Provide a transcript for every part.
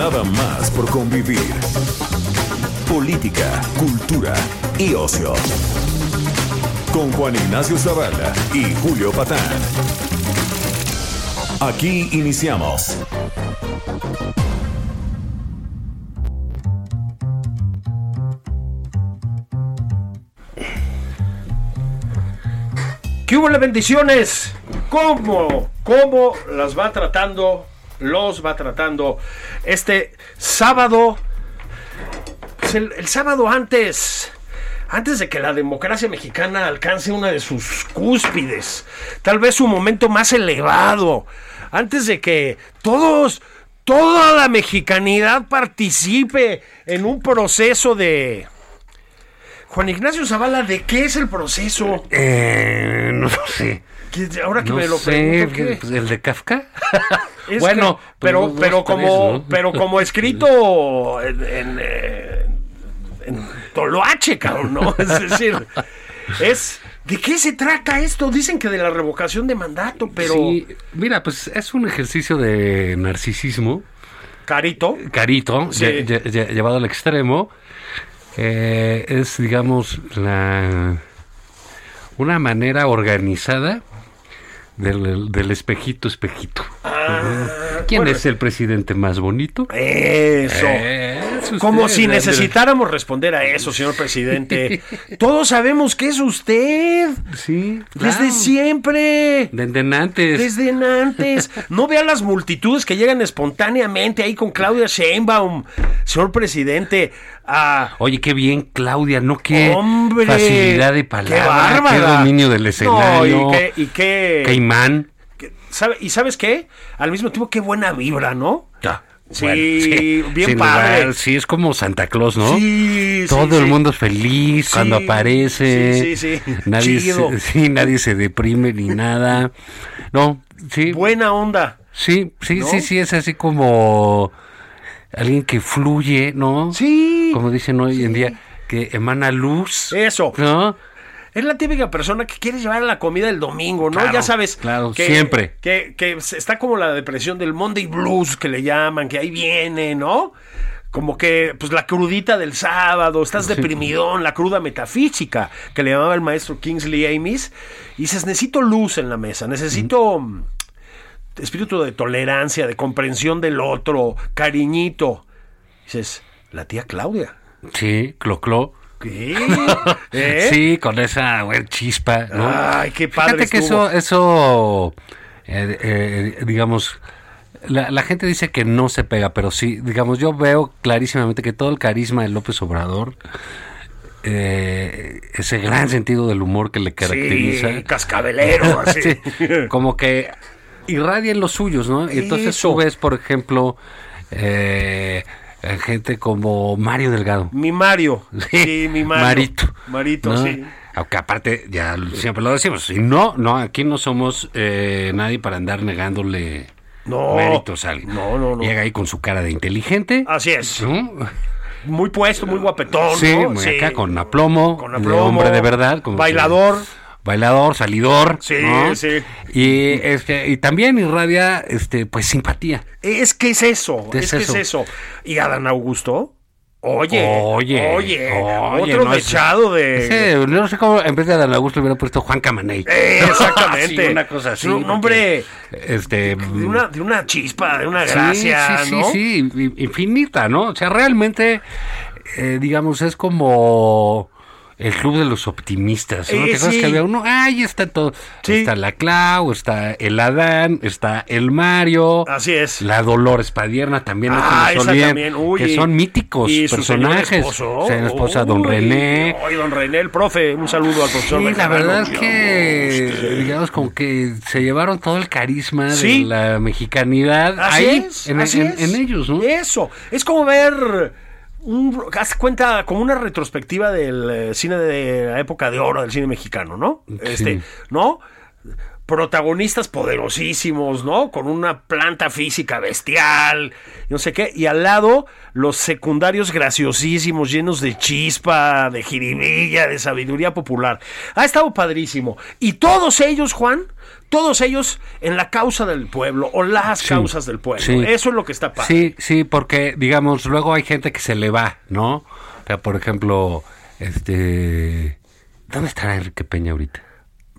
Nada más por convivir. Política, cultura y ocio. Con Juan Ignacio Zavala y Julio Patán. Aquí iniciamos. ¿Qué hubo las bendiciones? ¿Cómo? ¿Cómo las va tratando? Los va tratando este sábado. el, el sábado antes. Antes de que la democracia mexicana alcance una de sus cúspides. Tal vez su momento más elevado. Antes de que todos. Toda la mexicanidad participe en un proceso de. Juan Ignacio Zavala, ¿de qué es el proceso? Eh, no sé. ¿Qué- Ahora que No me lo sé, pregunto, ¿qué? ¿el de Kafka? Bueno, que- pero, pues, pero dos, como, tres, ¿no? pero como escrito en, en, eh, en Toloache, cabrón, ¿no? Es decir, es ¿de qué se trata esto? Dicen que de la revocación de mandato, pero Sí, mira, pues es un ejercicio de narcisismo, carito. carito, Sí. lle- lle- lle- llevado al extremo. Eh, es, digamos, la una manera organizada del, del espejito, espejito. ¿Quién Ah, bueno. es el presidente más bonito? Eso. Es Como si necesitáramos responder a eso, señor presidente. Todos sabemos que es usted. Sí, Desde claro. siempre. Desde antes. Desde antes. No vea las multitudes que llegan espontáneamente ahí con Claudia Sheinbaum, señor presidente. a Oye, qué bien, Claudia, ¿no? Qué Hombre, facilidad de qué palabra, bárbara. qué dominio del escenario, No, y qué, y qué- qué imán. qué- ¿sabe- ¿Y sabes qué? Al mismo tiempo, qué buena vibra, ¿no? Ya. Sí, bien padre. lugar, sí, es como Santa Claus, ¿no? Sí, sí, Todo el mundo es feliz Sí, cuando aparece. sí, sí, sí. Nadie Chido. se, sí, nadie se deprime ni nada. No, sí. Buena onda. Sí, sí, ¿no? sí, sí, es así como alguien que fluye, ¿no? Sí. Como dicen hoy en día, que emana luz. Eso. ¿No? Es la típica persona que quiere llevar a la comida el domingo, ¿no? Claro, ya sabes. claro, que, siempre. Que, que está como la depresión del Monday Blues, que le llaman, que ahí viene, ¿no? Como que, pues la crudita del sábado, estás deprimidón, la cruda metafísica, que le llamaba el maestro Kingsley Amis. Y dices, necesito luz en la mesa, necesito mm, espíritu de tolerancia, de comprensión del otro, cariñito. Dices, la tía Claudia. Sí, cloclo. ¿Qué? ¿Eh? Sí, con esa güey, chispa, ¿no? Ay, qué padre Fíjate que eso, eso eh, eh, digamos, la, la gente dice que no se pega, pero sí, digamos, yo veo clarísimamente que todo el carisma de López Obrador, eh, ese gran sentido del humor que le caracteriza, Sí, cascabelero, así. Sí, como que irradian los suyos, ¿no? Y entonces tú ves, por ejemplo, eh, gente como Mario Delgado. Mi Mario. Sí, mi Mario. Marito. Marito, ¿no? sí. Aunque aparte, ya siempre lo decimos, y no, no, aquí no somos eh, nadie para andar negándole No. méritos a alguien. No, no, no. Llega ahí con su cara de inteligente. Así es. ¿no? Muy puesto, muy guapetón. Sí, ¿no? muy acá con aplomo, Con de aplomo. hombre de verdad. como Bailador. Bailador, salidor. Sí, ¿no? sí. Y, este, y también irradia este, pues simpatía. Es que es eso. ¿Qué Es, es que eso? es eso. ¿Y Adán Augusto? Oye. Oye, Oye. oye, otro no es- de. Ese, no sé cómo en vez de Adán Augusto hubiera puesto Juan Camaney. Eh, exactamente. Sí, una cosa así. Un hombre Este. de una, de una chispa, de una Sí, gracia, sí, sí, ¿no? sí, infinita, ¿no? O sea, realmente, eh, digamos, es como el club de los optimistas. ¿no? Eh, ¿Te acuerdas sí. que había uno? Ahí está todo. Sí. Está la Clau, está el Adán, está el Mario. Así es. La Dolores Padierna también, Ah, esa olviden, también, uy, que son míticos y su personajes. esposo. Señor esposa, don René. Ay, don René, el profe. Un saludo al profesor. Sí, la verdad es que, digamos, como que se llevaron todo el carisma Sí. de la mexicanidad Así ahí, es, en, así en- es. en ellos, ¿no? Eso. Es como ver. Un, haz cuenta como una retrospectiva del eh, cine de la época de oro del cine mexicano, ¿no? Este, ¿no? Protagonistas poderosísimos, ¿no? Con una planta física bestial, no sé qué. Y al lado, los secundarios graciosísimos, llenos de chispa, de jiribilla, de sabiduría popular. Ha estado padrísimo. Y todos ellos, Juan, todos ellos en la causa del pueblo o las Sí, causas del pueblo. sí. Eso es lo que está padre. Sí, sí, porque, digamos, luego hay gente que se le va, ¿no? O sea, por ejemplo, este... ¿Dónde estará Enrique Peña ahorita?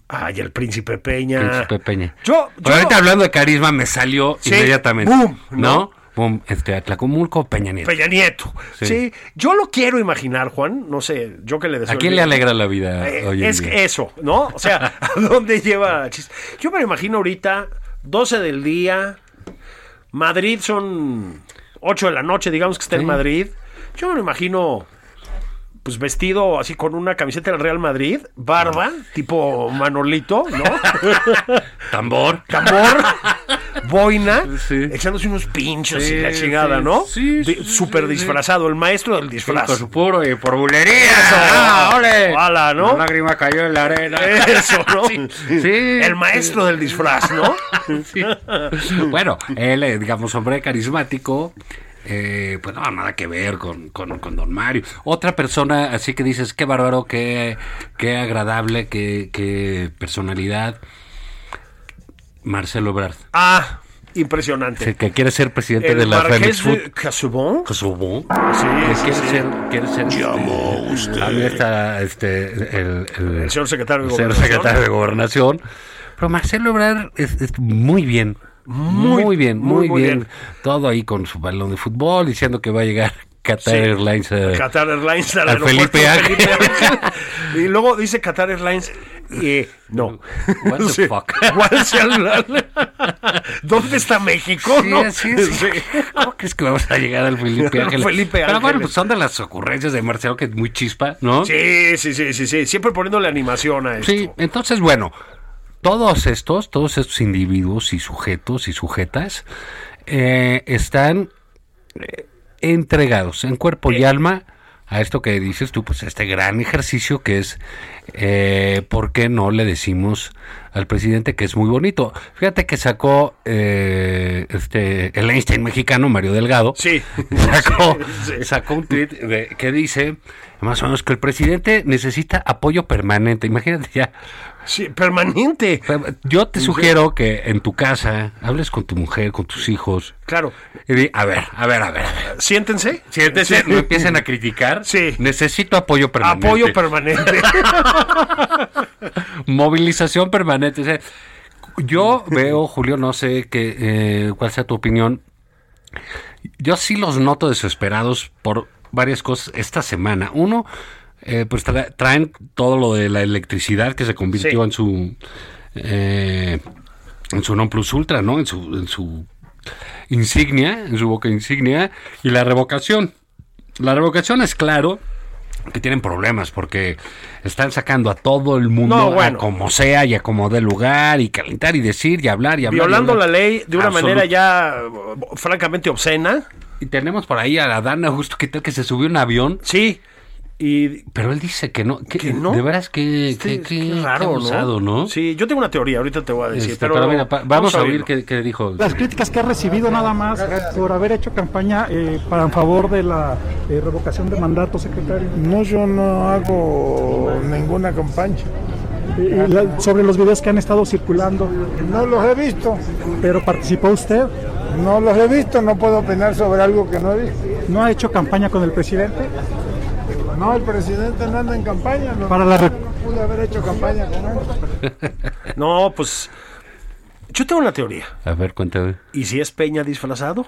Ay, el príncipe Peña. Príncipe Peña. Yo, yo- ahorita hablando de carisma me salió Sí, inmediatamente. boom, ¿no? ¿no? Boom, este, Atlacomulco, Peña Nieto. Peña Nieto. Sí. Sí. Yo lo quiero imaginar, Juan. No sé, yo que le deseo. ¿A quién le alegra la vida Eh, hoy en es día? eso, ¿no? O sea, ¿a dónde lleva? Yo me lo imagino ahorita, 12 del día, Madrid son 8 de la noche, digamos que está en. Madrid. Yo me lo imagino, pues vestido así con una camiseta del Real Madrid, barba, tipo Manolito, ¿no? Tambor. Tambor, boina, Sí. echándose unos pinchos Sí, y la chingada, sí, ¿no? sí, Súper disfrazado, el maestro del disfraz. su puro y por bulería. Eso. ¡Ah, ole! Ala, ¿no? Una lágrima cayó en la arena. Eso, ¿no? Sí. El maestro del disfraz, ¿no? Sí. Bueno, él, digamos, hombre carismático, eh, pues no, nada que ver con, con, con Don Mario. Otra persona, así que dices, qué bárbaro, qué, qué agradable, qué, qué personalidad. Marcelo Ebrard, Ah, impresionante. que quiere ser presidente El de la Marqués Food. de Casubón. Sí, que sí, quiere sí. ser, quiere ser este, también está este el, el- El señor secretario de Gobernación. secretario de gobernación pero Marcelo Ebrard es, es muy bien muy, Muy, bien muy, bien. bien. todo ahí con su balón de fútbol diciendo que va a llegar Qatar Sí. Airlines a- Qatar Airlines al al aeropuerto Felipe Ángel. Felipe Ángel. y luego dice Qatar Airlines no. What the ¿Dónde está México? Sí, no? sí. ¿Cómo crees que vamos a llegar al Felipe Ángeles? Felipe Pero bueno, Ángeles. pues son de las ocurrencias de Marcelo que es muy chispa, ¿no? Sí, sí, sí, sí, sí. Siempre poniéndole animación a esto. Sí, entonces, bueno, todos estos, todos estos individuos y sujetos y sujetas eh, están eh, entregados en cuerpo y alma a esto que dices tú, pues este gran ejercicio que es, eh, ¿por qué no le decimos al presidente que es muy bonito? Fíjate que sacó eh, este el Einstein mexicano, Mario Delgado, Sí. sacó, Sí, sí. sacó un tweet de- que dice más o menos que el presidente necesita apoyo permanente. Imagínate ya. Sí, permanente. Yo te sugiero que en tu casa hables con tu mujer, con tus hijos. Claro. Y di, a ver, a ver, a ver. Siéntense. Siéntese, Sí. no empiecen a criticar. Sí. Necesito apoyo permanente. Apoyo permanente. Movilización permanente. O sea, yo veo, Julio, no sé qué, eh, cuál sea tu opinión. Yo sí los noto desesperados por varias cosas esta semana. Uno, eh, pues tra- traen todo lo de la electricidad que se convirtió Sí. en su eh, en su non plus ultra, ¿no? En su, en su insignia, en su boca insignia y la revocación. La revocación es claro que tienen problemas porque están sacando a todo el mundo No, bueno. a como sea y a como dé lugar y calentar y decir y hablar y hablar. y Violando hablar. la ley de una Absolut- manera ya uh, francamente obscena. Y tenemos por ahí a la Dana justo que tal que se subió un avión, Sí. Y pero él dice que no. Que, ¿Que no? De veras que, Este, que, qué que- raro, qué abusado, ¿no? Sí, yo tengo una teoría, ahorita te voy a decir. Este, pero pero mira, pa- vamos, a oír qué, qué dijo. Las críticas que ha recibido nada más por haber hecho campaña eh, para en favor de la eh, revocación de mandato, secretario. No, yo no hago ninguna campaña. Eh, la- sobre los videos que han estado circulando, No los he visto. pero participó usted. No los he visto, no puedo opinar sobre algo que no he visto. ¿No ha hecho campaña con el presidente? No, el presidente no anda en campaña. No, Para la no pude haber hecho campaña con él. No, pues yo tengo una teoría. A ver, cuéntame. ¿Y si es Peña disfrazado?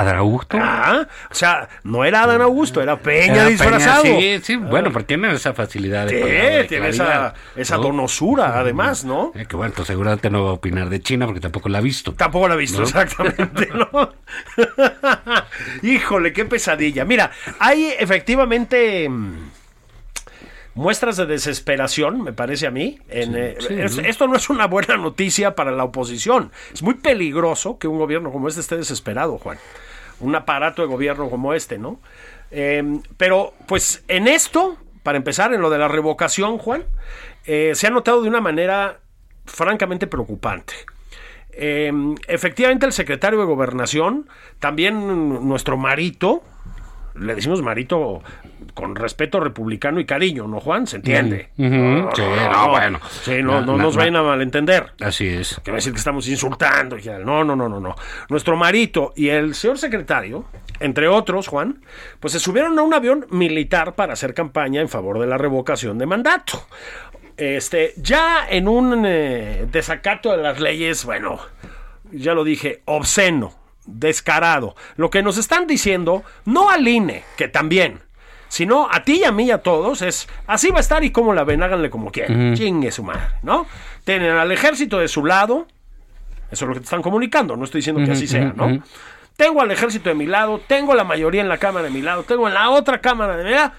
Adán Augusto. Ah, o sea, no era Adán Augusto, era Peña Era disfrazado. sí, sí, bueno, porque tiene esa facilidad de Sí, palabra, tiene esa, claridad, esa ¿no? donosura, además, ¿no? Eh, que bueno, pues seguramente no va a opinar de China porque tampoco la ha visto. Tampoco la he visto, ¿No? exactamente, ¿no? Híjole, qué pesadilla. Mira, hay efectivamente mm, muestras de desesperación, me parece a mí. En, eh, sí, es- ¿no? Esto no es una buena noticia para la oposición. Es muy peligroso que un gobierno como este esté desesperado, Juan. Un aparato de gobierno como este, ¿no? Eh, pero, pues, en esto, para empezar, en lo de la revocación, Juan, eh, se ha notado de una manera francamente preocupante. Efectivamente, el secretario de Gobernación, también nuestro marito, le decimos marito con respeto republicano y cariño, ¿no, Juan? ¿Se entiende? Ujú, No, sí, no, no, no, no. bueno. Sí, no, no nos vayan a malentender. Así es. Que va a decir que estamos insultando. y. No, no, no, no, no. Nuestro marito y el señor secretario, entre otros, Juan, pues se subieron a un avión militar para hacer campaña en favor de la revocación de mandato. Este, ya en un eh, desacato de las leyes, bueno, ya lo dije, obsceno, descarado. Lo que nos están diciendo, no al INE, que también, sino a ti y a mí y a todos, es así va a estar y como la ven, háganle como quieran. Chingue su madre, ¿no? Tienen al ejército de su lado, eso es lo que te están comunicando, no estoy diciendo que así sea, ¿no? Tengo al ejército de mi lado, tengo la mayoría en la Cámara de mi lado, tengo en la otra Cámara de mi lado,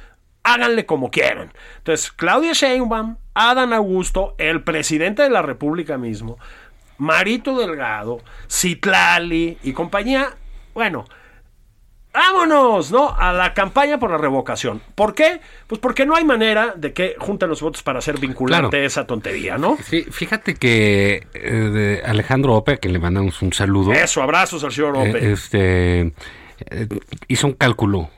háganle como quieran. Entonces, Claudia Sheinbaum, Adán Augusto, el presidente de la República mismo, Marito Delgado, Citlali y compañía, bueno, vámonos, ¿no? A la campaña por la revocación. ¿Por qué? Pues porque no hay manera de que junten los votos para hacer vinculante Claro. esa tontería, ¿no? Sí, fíjate que eh, de Alejandro Ope, a quien le mandamos un saludo, Eso, abrazos al señor eh, Ope. este, eh, hizo un cálculo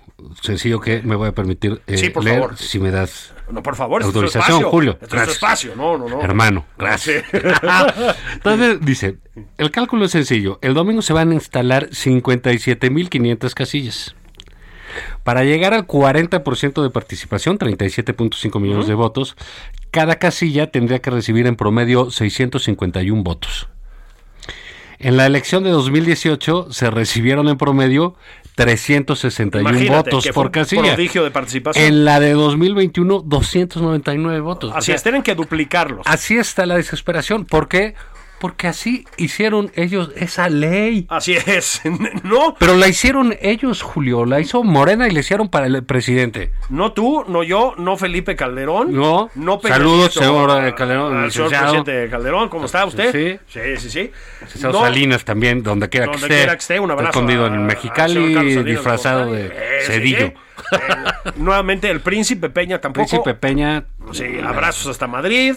sencillo que me voy a permitir Sí, por leer, favor. si me das no, por favor, es autorización, espacio. Julio. Es Gracias. espacio, no, no, no. Hermano, gracias. Entonces dice, el cálculo es sencillo. El domingo se van a instalar 57.500 casillas. Para llegar al 40% de participación, 37.5 millones de votos, cada casilla tendría que recibir en promedio 651 votos. En la elección de 2018 se recibieron en promedio 361 Imagínate, votos que fue por un casilla. prodigio de participación. En la de 2021, 299 votos. O Así sea, es, tienen que duplicarlos. Así está la desesperación. ¿Por qué? Porque así hicieron ellos esa ley. Así es. No, Pero la hicieron ellos, Julio. La hizo Morena y la hicieron para el presidente. no tú, no yo, no Felipe Calderón. No. no Saludos, señor a- Calderón, Al señor presidente Calderón, ¿cómo está usted? Sí. sí, sí. sí. No, Salinas también, donde quiera que donde esté. quiera que esté, un abrazo. escondido a- en al Mexicali, Salinas disfrazado de Eh, cedillo. sí. Eh, nuevamente el príncipe Peña tampoco. Príncipe Peña. Sí, abrazos hasta Madrid,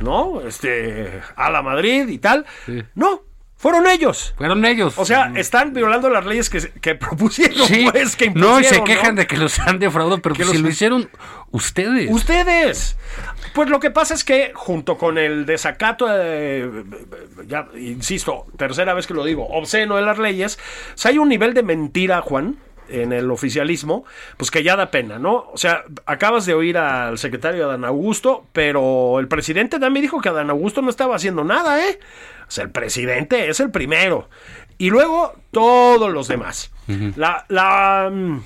¿no? Este, a la Madrid y tal. No, fueron ellos. Fueron ellos. O sea, están violando las leyes que, que propusieron, Sí. pues, que no, y se impusieron, quejan ¿no? de que los han defraudado, pero Que si los- lo hicieron ustedes. Ustedes. Pues lo que pasa es que junto con el desacato, eh, ya insisto, tercera vez que lo digo, obsceno de las leyes, si hay un nivel de mentira, Juan, en el oficialismo, pues que ya da pena, ¿no? O sea, acabas de oír al secretario Adán Augusto, pero el presidente también dijo que Adán Augusto no estaba haciendo nada, ¿eh? O sea, el presidente es el primero. Y luego todos los demás. La, la, mm,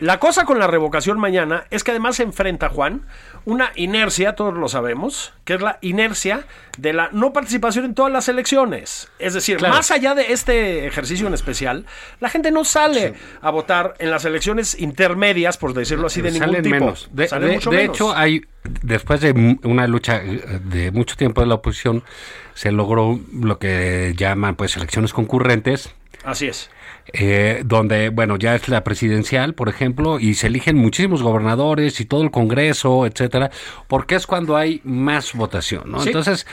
la cosa con la revocación mañana es que además se enfrenta, Juan, una inercia, todos lo sabemos, que es la inercia de la no participación en todas las elecciones. Es decir, Claro. más allá de este ejercicio en especial, la gente no sale a votar en las elecciones intermedias, por decirlo así, de ningún Salen tipo. menos. De, Salen de- mucho de menos. hecho, hay después de una lucha eh, de mucho tiempo de la oposición, se logró lo que llaman pues elecciones concurrentes. Así es. eh, donde, bueno, ya es la presidencial, por ejemplo, y se eligen muchísimos gobernadores y todo el Congreso, etcétera, porque es cuando hay más votación, ¿no? Sí. Entonces,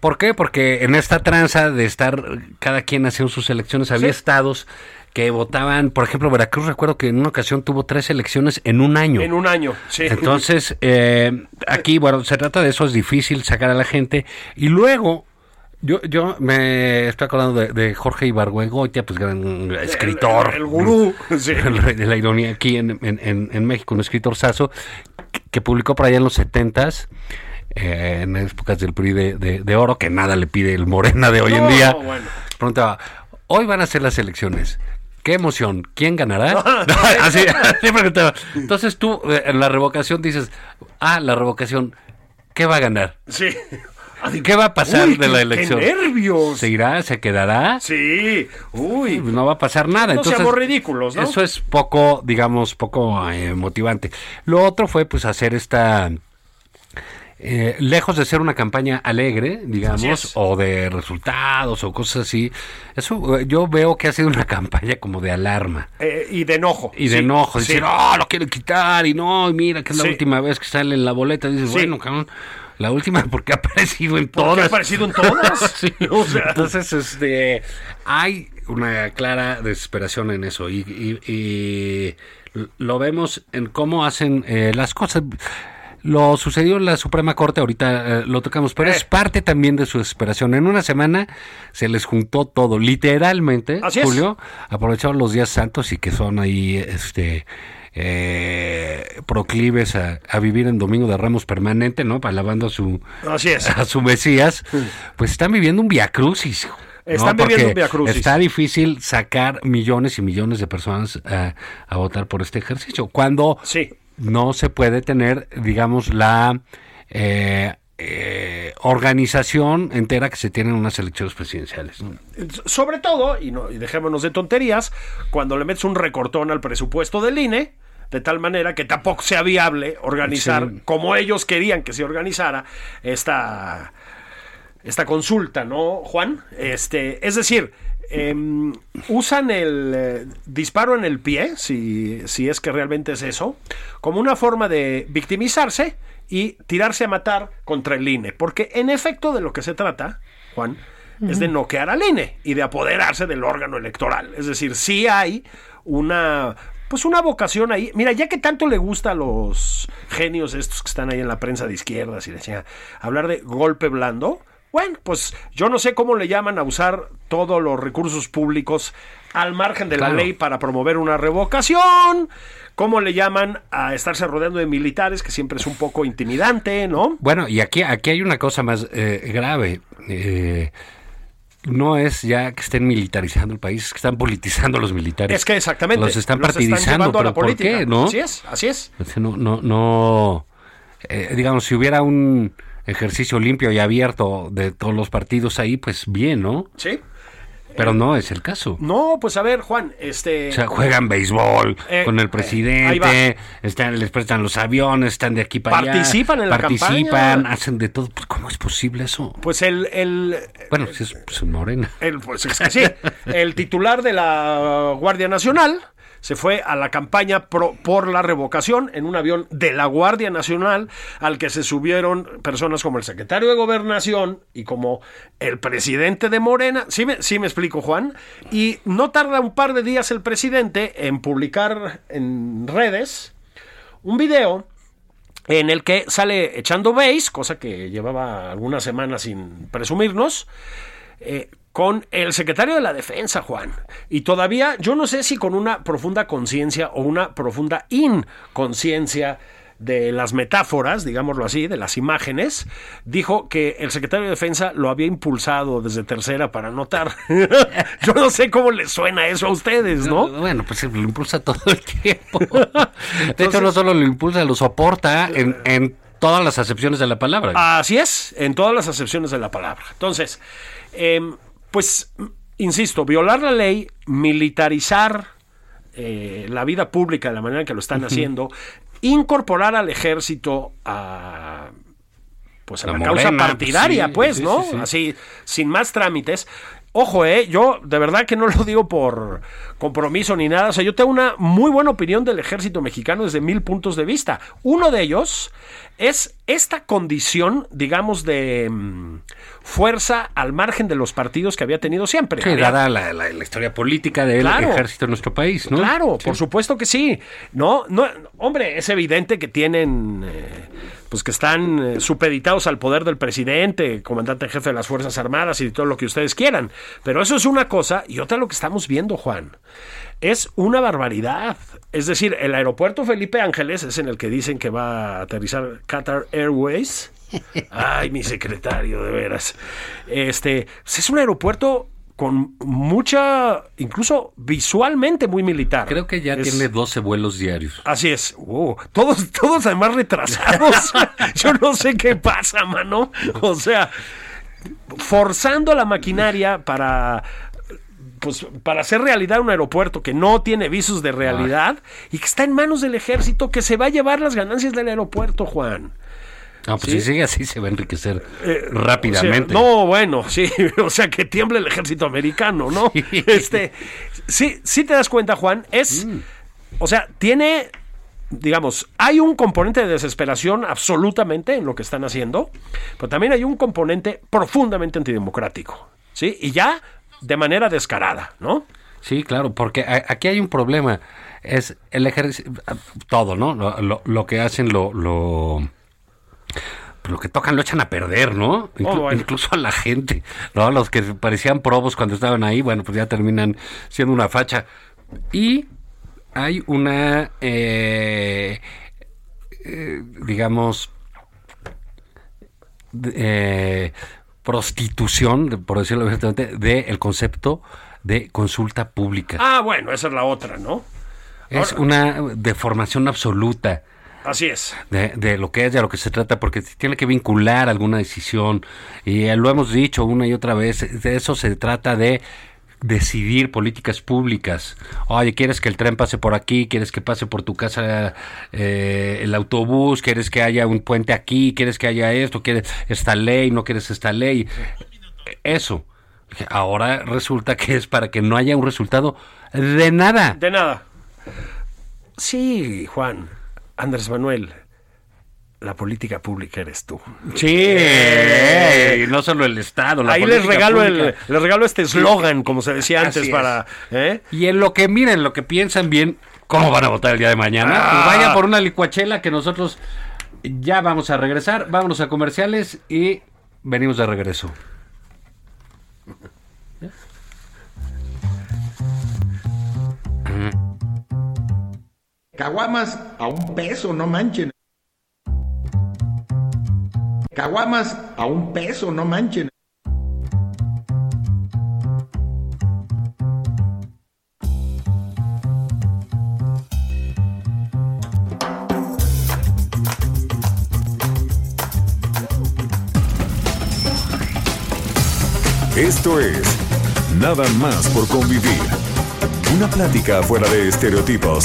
¿por qué? Porque en esta tranza de estar cada quien haciendo sus elecciones, había Sí. estados que votaban, por ejemplo, Veracruz, recuerdo que en una ocasión tuvo tres elecciones en un año. En un año, sí. Entonces, eh, aquí, bueno, se trata de eso, es difícil sacar a la gente. Y luego, yo, yo me estoy acordando de, de Jorge Ibargüengoitia, pues gran escritor. el- el gurú, sí. De la ironía aquí en, en, en- México, un escritor saso, que, que publicó por allá en los setentas. eh, en épocas del PRI de, de- de oro, que nada le pide el Morena de hoy en No, día. bueno. Preguntaba, hoy van a ser las elecciones. qué emoción, ¿quién ganará? así, así preguntaba. Entonces tú eh, en la revocación dices, ah, la revocación, ¿qué va a ganar? Sí. ¿Qué va a pasar Uy, de la elección? ¡Qué nervios! ¿Se irá? ¿Se quedará? Sí. Uy. No va a pasar nada. No Entonces, seamos ridículos, ¿no? Eso es poco, digamos, poco eh, motivante. Lo otro fue, pues, hacer esta... eh, lejos de ser una campaña alegre, digamos, o de resultados o cosas así, eso eh, yo veo que ha sido una campaña como de alarma Eh, y de enojo. y de Sí, enojo, sí. decir, oh, lo quieren quitar y no, mira que es la Sí. última vez que sale en la boleta. Dices, bueno, cabrón, la última porque ha aparecido en Porque todas. ha aparecido en todas. Sí. O sea, Entonces, este, hay una clara desesperación en eso y, y- y lo vemos en cómo hacen eh, las cosas. Lo sucedió en la Suprema Corte, ahorita eh, lo tocamos, pero Eh. es parte también de su desesperación. En una semana se les juntó todo, literalmente, Así es. Julio, aprovecharon los días santos y que son ahí, este, eh, proclives a, a vivir en Domingo de Ramos permanente, ¿no? Alabando a su, Así es. a su Mesías, pues están viviendo un viacrucis. ¿no? Están viviendo un viacrucis. Está difícil sacar millones y millones de personas a, a votar por este ejercicio. Cuando Sí. no se puede tener, digamos, la eh, eh, organización entera que se tiene en unas elecciones presidenciales. ¿no? Sobre todo, y, no, y dejémonos de tonterías, cuando le metes un recortón al presupuesto del INE, de tal manera que tampoco sea viable organizar, Sí. como ellos querían que se organizara, esta, esta consulta, ¿no, Juan? Este, es decir, em, usan el eh, disparo en el pie, si, si es que realmente es eso, como una forma de victimizarse y tirarse a matar contra el INE. Porque en efecto de lo que se trata, Juan, es de noquear al INE y de apoderarse del órgano electoral. Es decir, sí hay una pues una vocación ahí. Mira, ya que tanto le gusta a los genios estos que están ahí en la prensa de izquierdas y decía hablar de golpe blando, bueno, pues yo no sé cómo le llaman a usar todos los recursos públicos al margen de Claro. la ley para promover una revocación. ¿Cómo le llaman a estarse rodeando de militares, que siempre es un poco intimidante, ¿no? Bueno, y aquí, aquí hay una cosa más eh, grave. Eh, no es ya que estén militarizando el país, es que están politizando a los militares. Es que exactamente. Los están partidizando, llevando a la pero ¿por qué, no? Así es, así es. No, no, no. eh, digamos, si hubiera un ejercicio limpio y abierto de todos los partidos ahí, pues bien, ¿no? Sí. Pero no es el caso. No, pues a ver, Juan, este. O sea, juegan béisbol Eh, con el ahí presidente, están, les prestan los aviones, están de aquí para allá. Participan en la Participan, campaña. hacen de todo. Pues, ¿Cómo es posible eso? Pues el, el, Bueno, si es pues, Morena. el- pues es que sí, el titular de la Guardia Nacional se fue a la campaña pro- por la revocación en un avión de la Guardia Nacional al que se subieron personas como el secretario de Gobernación y como el presidente de Morena. ¿Sí me, sí me explico, Juan? Y no tarda un par de días el presidente en publicar en redes un video en el que sale echando base, cosa que llevaba algunas semanas sin presumirnos, eh, con el secretario de la Defensa, Juan. Y todavía, yo no sé si con una profunda conciencia o una profunda inconsciencia de las metáforas, digámoslo así, de las imágenes, dijo que el secretario de Defensa lo había impulsado desde tercera para anotar. yo no sé cómo les suena eso a ustedes, ¿no? Bueno, pues lo impulsa todo el tiempo. De hecho, no solo lo impulsa, lo soporta en, en todas las acepciones de la palabra. Así es, en todas las acepciones de la palabra. Entonces, em, pues, insisto, violar la ley, militarizar eh, la vida pública de la manera que lo están haciendo, incorporar al ejército a pues a La la, causa Morena, partidaria, sí, pues, ¿no? sí, sí. Así, sin más trámites. Ojo, eh, yo de verdad que no lo digo por compromiso ni nada. O sea, yo tengo una muy buena opinión del ejército mexicano desde mil puntos de vista. Uno de ellos es esta condición, digamos, de mm, fuerza al margen de los partidos que había tenido siempre. Sí, Había- dada la, la- la historia política del Claro. ejército de nuestro país, ¿no? Claro, Sí. por supuesto que sí. No, no, hombre, es evidente que tienen, eh, pues que están eh, supeditados al poder del presidente, comandante en jefe de las Fuerzas Armadas y todo lo que ustedes quieran. Pero eso es una cosa y otra lo que estamos viendo, Juan. Es una barbaridad. Es decir, el aeropuerto Felipe Ángeles es en el que dicen que va a aterrizar Qatar Airways. Ay, mi secretario, de veras. Este, pues es un aeropuerto con mucha, incluso visualmente muy militar. Creo que ya Es- tiene 12 vuelos diarios. Así es. Uh, todos, todos además retrasados. Yo no sé qué pasa, mano. O sea, forzando la maquinaria para. Pues para hacer realidad un aeropuerto que no tiene visos de realidad y que está en manos del ejército que se va a llevar las ganancias del aeropuerto, Juan. No, pues Sí. si sigue así se va a enriquecer Eh, rápidamente. o sea, no, bueno, sí, o sea que tiemble el ejército americano, ¿no? Sí. Este, sí, sí te das cuenta, Juan, es, Mm. o sea, tiene, digamos, hay un componente de desesperación absolutamente en lo que están haciendo, pero también hay un componente profundamente antidemocrático, ¿sí? Y ya de manera descarada, ¿no? Sí, claro, porque aquí hay un problema. Es el ejército, todo, ¿no? Lo, lo- lo que hacen, lo, lo, lo que tocan lo echan a perder, ¿no? Inclu- Oh. Incluso a la gente, ¿no? Los que parecían probos cuando estaban ahí, bueno, pues ya terminan siendo una facha. Y hay una, eh, eh, digamos, eh, prostitución, por decirlo abiertamente, del concepto de consulta pública. Ah, bueno, esa es la otra, ¿no? es ahora- una deformación absoluta Así es. de, de lo que es, de lo que se trata, porque tiene que vincular alguna decisión. Y eh, lo hemos dicho una y otra vez, de eso se trata de decidir políticas públicas. Oye, ¿quieres que el tren pase por aquí? ¿Quieres que pase por tu casa eh, el autobús? ¿Quieres que haya un puente aquí? ¿Quieres que haya esto? ¿Quieres esta ley? ¿No quieres esta ley? Eso. Ahora resulta que es para que no haya un resultado de nada. De nada. Sí, Juan, Andrés Manuel, la política pública eres tú. Sí, y no solo el Estado. la Ahí les regalo, el, les regalo este eslogan, como se decía antes, Así para... ¿eh? Y en lo que miren, lo que piensan bien, ¿cómo van a votar el día de mañana? Ah. Pues vayan por una licuachela que nosotros ya vamos a regresar. Vámonos a comerciales y venimos de regreso. Caguamas a un peso, no manchen. Caguamas a un peso, no manchen. Esto es Nada más por convivir. Una plática fuera de estereotipos.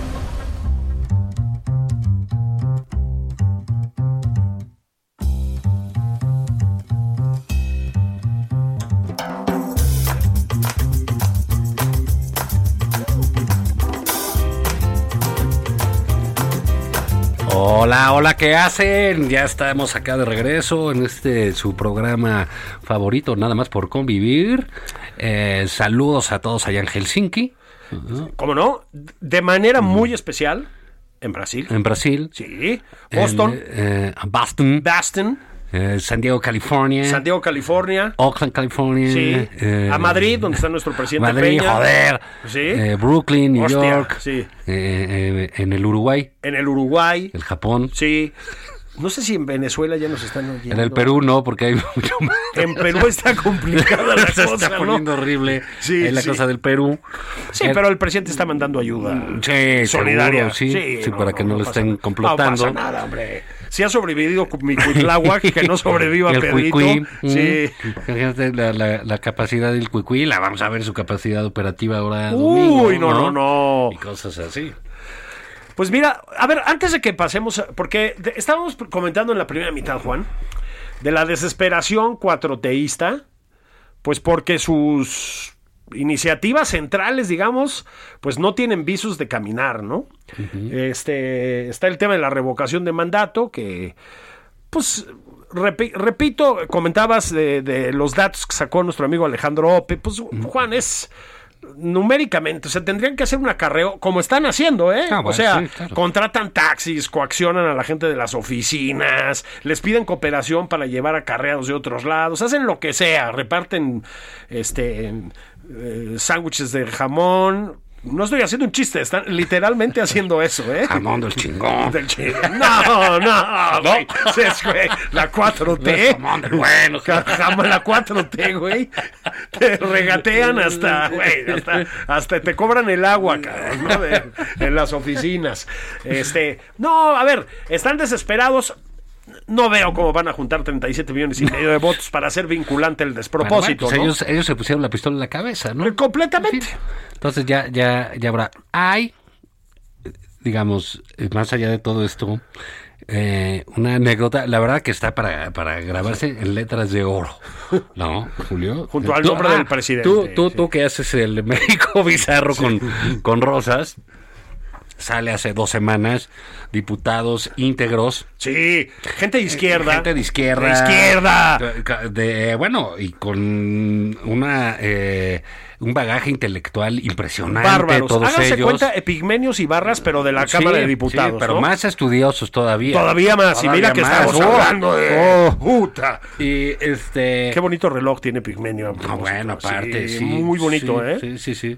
Hola, hola, ¿qué hacen? Ya estamos acá de regreso en este su programa favorito, nada más por convivir. Eh, saludos a todos allá en Helsinki, ¿Cómo no? De manera muy especial, en Brasil. en Brasil. Sí. en, Boston, eh, Boston, Boston, eh, San Diego, California. Santiago, California. Oakland, California. Sí. eh, a Madrid, donde está nuestro presidente Madrid, Peña. joder. Sí. Eh, Brooklyn, New Hostia, York. sí. en el Uruguay, En el Uruguay. el Japón. Sí. No sé si en Venezuela ya nos están oyendo. En el Perú no, porque hay mucho más. En Perú está complicada la Se cosa, está ¿no? poniendo horrible Sí, en la sí. cosa del Perú. Sí, pero el presidente está mandando ayuda. Sí, solidaria. seguro, sí, sí, para que no pasa estén complotando. No pasa nada, hombre. Si ha sobrevivido mi Cuitláhuac, que no sobreviva el Pedrito. cuicuí, Sí. mm, Fíjate la, la- la capacidad del cuicuí, la vamos a ver su capacidad operativa ahora. Uy, domingo, no, no, no. Y cosas así. Pues mira, a ver, antes de que pasemos, porque estábamos comentando en la primera mitad, Juan, de la desesperación cuatroteísta, pues porque sus iniciativas centrales, digamos, pues no tienen visos de caminar, ¿no? Este está el tema de la revocación de mandato, que, pues, repi- repito, comentabas de, de los datos que sacó nuestro amigo Alejandro Ope, pues, Juan, es numéricamente, o sea, tendrían que hacer un acarreo, como están haciendo, ¿eh? Ah, o sea, sí, claro. contratan taxis, coaccionan a la gente de las oficinas, les piden cooperación para llevar acarreados de otros lados, hacen lo que sea, reparten este en, eh, sándwiches de jamón. No estoy haciendo un chiste, están literalmente haciendo eso, ¿eh? Jamón del chingón. Del chile. No, no, es, güey. La 4T. Jamón del bueno. Ja- Jamás la 4T, güey. Te regatean hasta, güey, hasta, hasta te cobran el agua, cabrón, ¿no? De- en las oficinas. Este, no, a ver, están desesperados. No veo cómo van a juntar 37 millones y medio de votos para hacer vinculante el despropósito, Bueno, pues ¿no? ellos, ellos se pusieron la pistola en la cabeza, ¿no? Completamente. Entonces ya, ya, ya habrá. Hay, digamos, eh, más allá de todo esto, eh, una anécdota, la verdad que está para, para grabarse en letras de oro, ¿no, Julio? Junto al Tú- nombre del presidente, Tú, tú, sí. tú que haces el médico bizarro con, con rosas, sale hace dos semanas, diputados íntegros, Sí, gente de izquierda. Gente de izquierda. De izquierda. De- de- bueno, y con una eh, un bagaje intelectual impresionante. Bárbaros. Todos Háganse ellos. cuenta, epigmenios y barras, pero de la Sí, Cámara de sí, Diputados. pero ¿no? más estudiosos todavía. Todavía más. y mira que más. estamos Oh, hablando de. oh. Puta. Y este. Qué bonito reloj tiene Pigmenio. No, bueno, aparte, sí. Muy bonito, sí, ¿eh? Sí, sí, sí.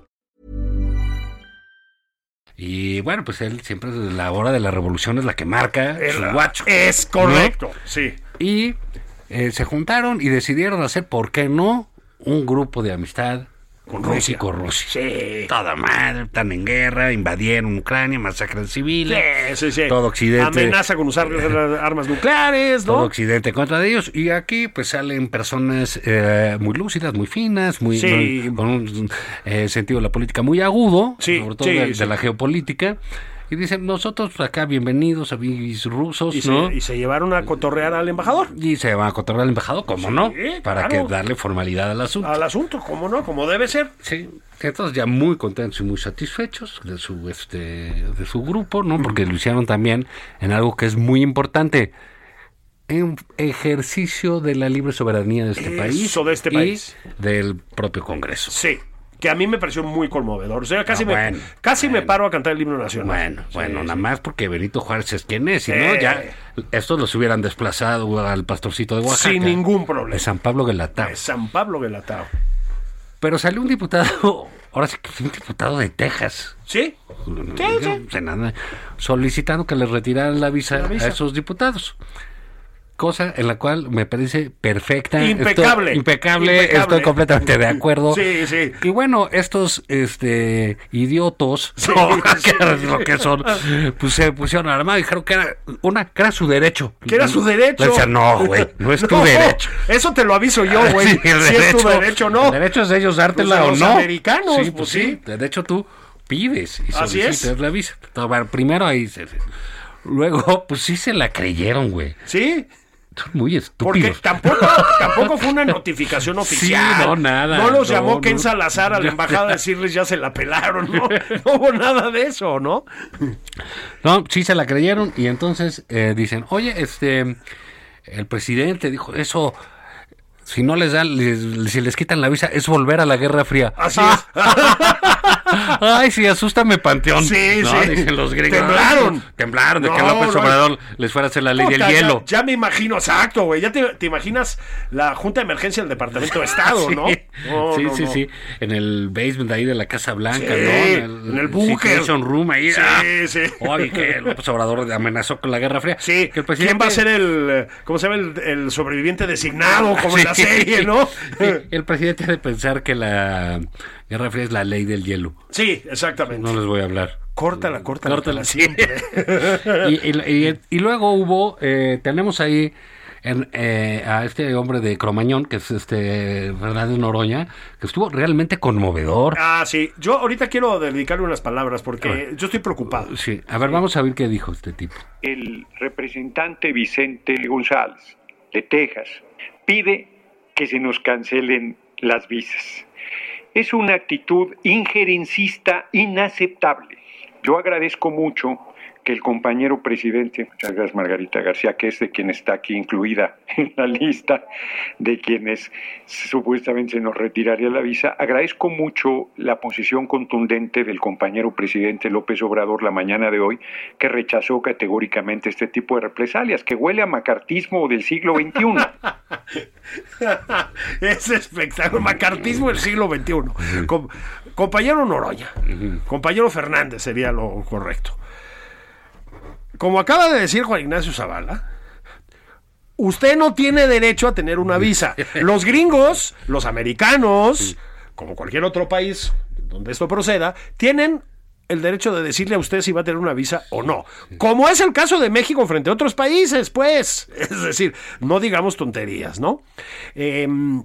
Y bueno, pues él siempre la hora de la revolución es la que marca El- su guacho. Es correcto, sí. Y eh, se juntaron y decidieron hacer, ¿por qué no? Un grupo de amistad con Rusia. Con Rusia. Sí. Toda madre, están en guerra, invadieron Ucrania, masacran civiles. Sí, sí, sí. Todo Occidente. Amenaza con usar armas nucleares, ¿no? Todo Occidente contra ellos. Y aquí pues salen personas eh, muy lúcidas, muy finas, muy Sí. con un eh, sentido de la política muy agudo, Sí, sobre todo de, la geopolítica. Y dicen, nosotros acá bienvenidos a rusos, Y, ¿no? se, y se llevaron a cotorrear al embajador. Y se va a controlar al embajador, ¿cómo no? Para claro. que darle formalidad al asunto. Al asunto, ¿cómo no? Como debe ser. Sí, entonces ya muy contentos y muy satisfechos de su este de su grupo, ¿no? Porque lo hicieron también en algo que es muy importante. En ejercicio de la libre soberanía de este Eso, país de este y país. del propio Congreso. Sí. Que a mí me pareció muy conmovedor. O sea, casi, Ah, me, bueno, casi me paro a cantar el himno nacional. Bueno, Sí, bueno, sí. nada más porque Benito Juárez es quien es, si no, ya estos los hubieran desplazado al pastorcito de Oaxaca. Sin ningún problema. De San Pablo Guelatao. De San Pablo Guelatao. Pero salió un diputado, ahora sí que es un diputado de Texas. ¿Sí? Sí, sí. Senada, solicitando que les retiraran la visa, La visa. a esos diputados. Cosa en la cual me parece perfecta. Impecable. Estoy, impecable, Impecable. estoy completamente de acuerdo. Sí, sí. Y bueno, estos este idiotos, Sí, ¿no? sí. que es lo que son, pues se pusieron armados y dijeron que era una que era su derecho. Que era su derecho. No, güey, no es tu derecho. Eso te lo aviso yo, güey. Sí, el si es tu derecho o no. El derecho es de ellos dártela Pues o los no. americanos, Sí, pues pues sí. sí. De hecho, tú pides y Así solicitas es. la visa. Entonces, bueno, primero ahí se- Luego, pues sí se la creyeron, güey. Sí. Muy Porque estúpidos. tampoco, tampoco fue una notificación oficial. Sí, no, nada. No los No, llamó Ken no. Salazar a la embajada a decirles ya se la pelaron, ¿no? No hubo nada de eso, ¿no? No, sí se la creyeron y entonces eh, dicen, oye, este, el presidente dijo, eso, si no les dan, les- si les quitan la visa, es volver a la Guerra Fría. Así es. Ay, sí, asústame, Panteón. Sí, No, sí. Dicen los gringos. Temblaron. Temblaron de que No, López no. Obrador les fuera a hacer la ley del ya- hielo. Ya, me imagino, exacto, güey. Ya te, te imaginas la Junta de Emergencia del Departamento de Estado, Sí. ¿no? Sí, sí, sí. En el basement ahí de la Casa Blanca, Sí, ¿no? en el búnker. Situation Room ahí. Sí, ah. sí. Oye, que López Obrador amenazó con la Guerra Fría. Sí, Que el presidente- ¿quién va a ser el, cómo se llama, el, el sobreviviente designado, como en Sí. Serie, no? El presidente ha de pensar que la Guerra Fría es la ley del hielo. Sí, exactamente. No les voy a hablar. Córtala, córtala. Córtala, siempre. y, y- y- y luego hubo, eh, tenemos ahí en, eh, a este hombre de Cromañón, que es este Fernández Noroña, que estuvo realmente conmovedor. Ah, sí. Yo ahorita quiero dedicarle unas palabras porque yo estoy preocupado. Sí, a ver, vamos a ver qué dijo este tipo. El representante Vicente González de Texas pide que se nos cancelen las visas. Es una actitud injerencista inaceptable. Yo agradezco mucho que el compañero presidente, muchas gracias Margarita García, que es de quien está aquí incluida en la lista de quienes supuestamente se nos retiraría la visa, agradezco mucho la posición contundente del compañero presidente López Obrador la mañana de hoy, que rechazó categóricamente este tipo de represalias, que huele a macartismo del siglo XXI. es espectacular, macartismo del siglo XXI. Com- compañero Noroña, compañero Fernández sería lo correcto. Como acaba de decir Juan Ignacio Zavala, usted no tiene derecho a tener una visa. Los gringos, los americanos, como cualquier otro país donde esto proceda, tienen el derecho de decirle a usted si va a tener una visa o no. Como es el caso de México frente a otros países, pues. Es decir, no digamos tonterías, ¿no? Em,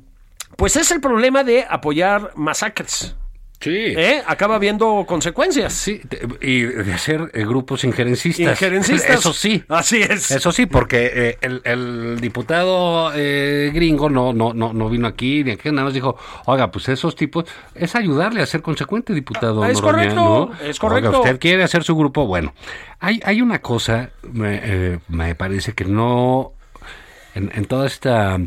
pues es el problema de apoyar masacres. Sí. ¿Eh? Acaba habiendo consecuencias. Sí, y de hacer eh, grupos injerencistas. Injerencistas. Eso sí. Así es. Eso sí, porque eh, el, el diputado eh, gringo no, no, no, no vino aquí ni aquí, nada más dijo, oiga, pues esos tipos, es ayudarle a ser consecuente, diputado. Ah, es Noroña, correcto, ¿no? es correcto. Oiga, usted quiere hacer su grupo, bueno, hay, hay una cosa, me, eh, me parece que no, en, en toda esta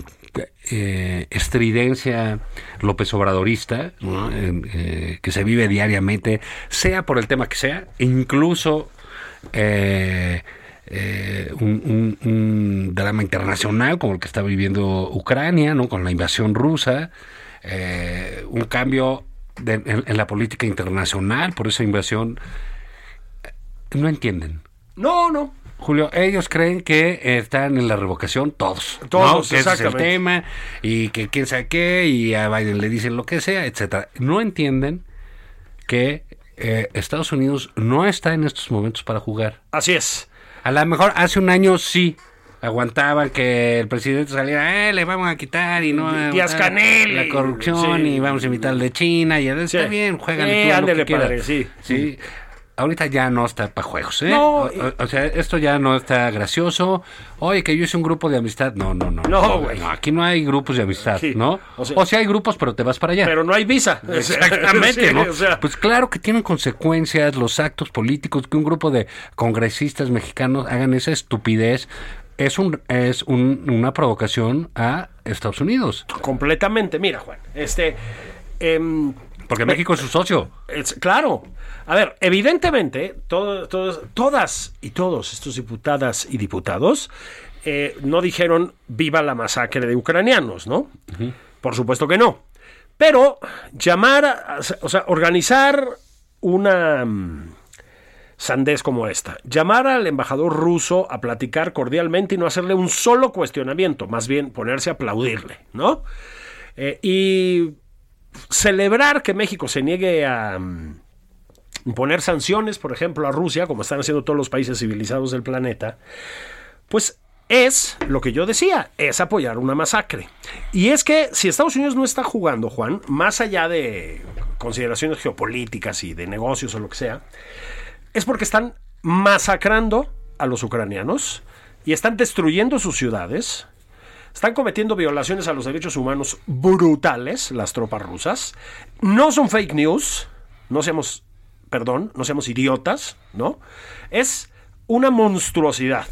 eh, estridencia López Obradorista, ¿no? En, eh, que se vive diariamente, sea por el tema que sea, incluso eh, eh, un, un- un drama internacional como el que está viviendo Ucrania, ¿no? con la invasión rusa, eh, un cambio de- en, en la política internacional por esa invasión, no entienden. No, no. Julio, ellos creen que eh, están en la revocación todos. Todos, ¿no? Que ese es el tema y que quién sabe qué y a Biden le dicen lo que sea, etcétera. No entienden que eh, Estados Unidos no está en estos momentos para jugar. Así es. A lo mejor hace un año sí aguantaban que el presidente saliera, eh, le vamos a quitar y no Díaz Canel la corrupción sí. y vamos a invitar al de China y está bien, juegan Sí, padre, sí. sí. Ahorita ya no está para juegos, ¿eh? No, o, sea, esto ya no está gracioso. Oye, que yo hice un grupo de amistad. No, no, no. No, güey. aquí no hay grupos de amistad, Sí, ¿no? o O sea- hay grupos, pero te vas para allá. Pero no hay visa. Exactamente, Sí, ¿no? o sea, Pues claro que tienen consecuencias los actos políticos que un grupo de congresistas mexicanos hagan esa estupidez. Es un es un- una provocación a Estados Unidos. completamente. Mira, Juan, este. em, Porque México es su socio. Es- claro. A ver, evidentemente, todo- todos- todas y todos estos diputadas y diputados eh, no dijeron viva la masacre de ucranianos, ¿no? Por supuesto que no. Pero llamar, a- o sea, organizar una mm, sandez como esta, llamar al embajador ruso a platicar cordialmente y no hacerle un solo cuestionamiento, más bien ponerse a aplaudirle, ¿no? Eh, y celebrar que México se niegue a mm, imponer sanciones, por ejemplo, a Rusia, como están haciendo todos los países civilizados del planeta, pues es lo que yo decía, es apoyar una masacre. Y es que si Estados Unidos no está jugando, Juan, más allá de consideraciones geopolíticas y de negocios o lo que sea, es porque están masacrando a los ucranianos y están destruyendo sus ciudades, están cometiendo violaciones a los derechos humanos brutales, las tropas rusas. No son fake news, no seamos, perdón, no seamos idiotas, ¿no? Es una monstruosidad.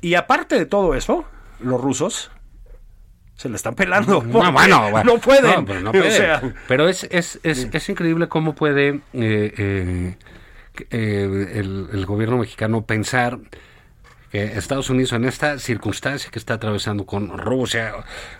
Y aparte de todo eso, los rusos se le están pelando. No, bueno, bueno. no pueden. No, pero no O pueden. sea, Pero es, es, es, es increíble cómo puede eh, eh, eh, el, el gobierno mexicano pensar que Estados Unidos en esta circunstancia que está atravesando con Rusia,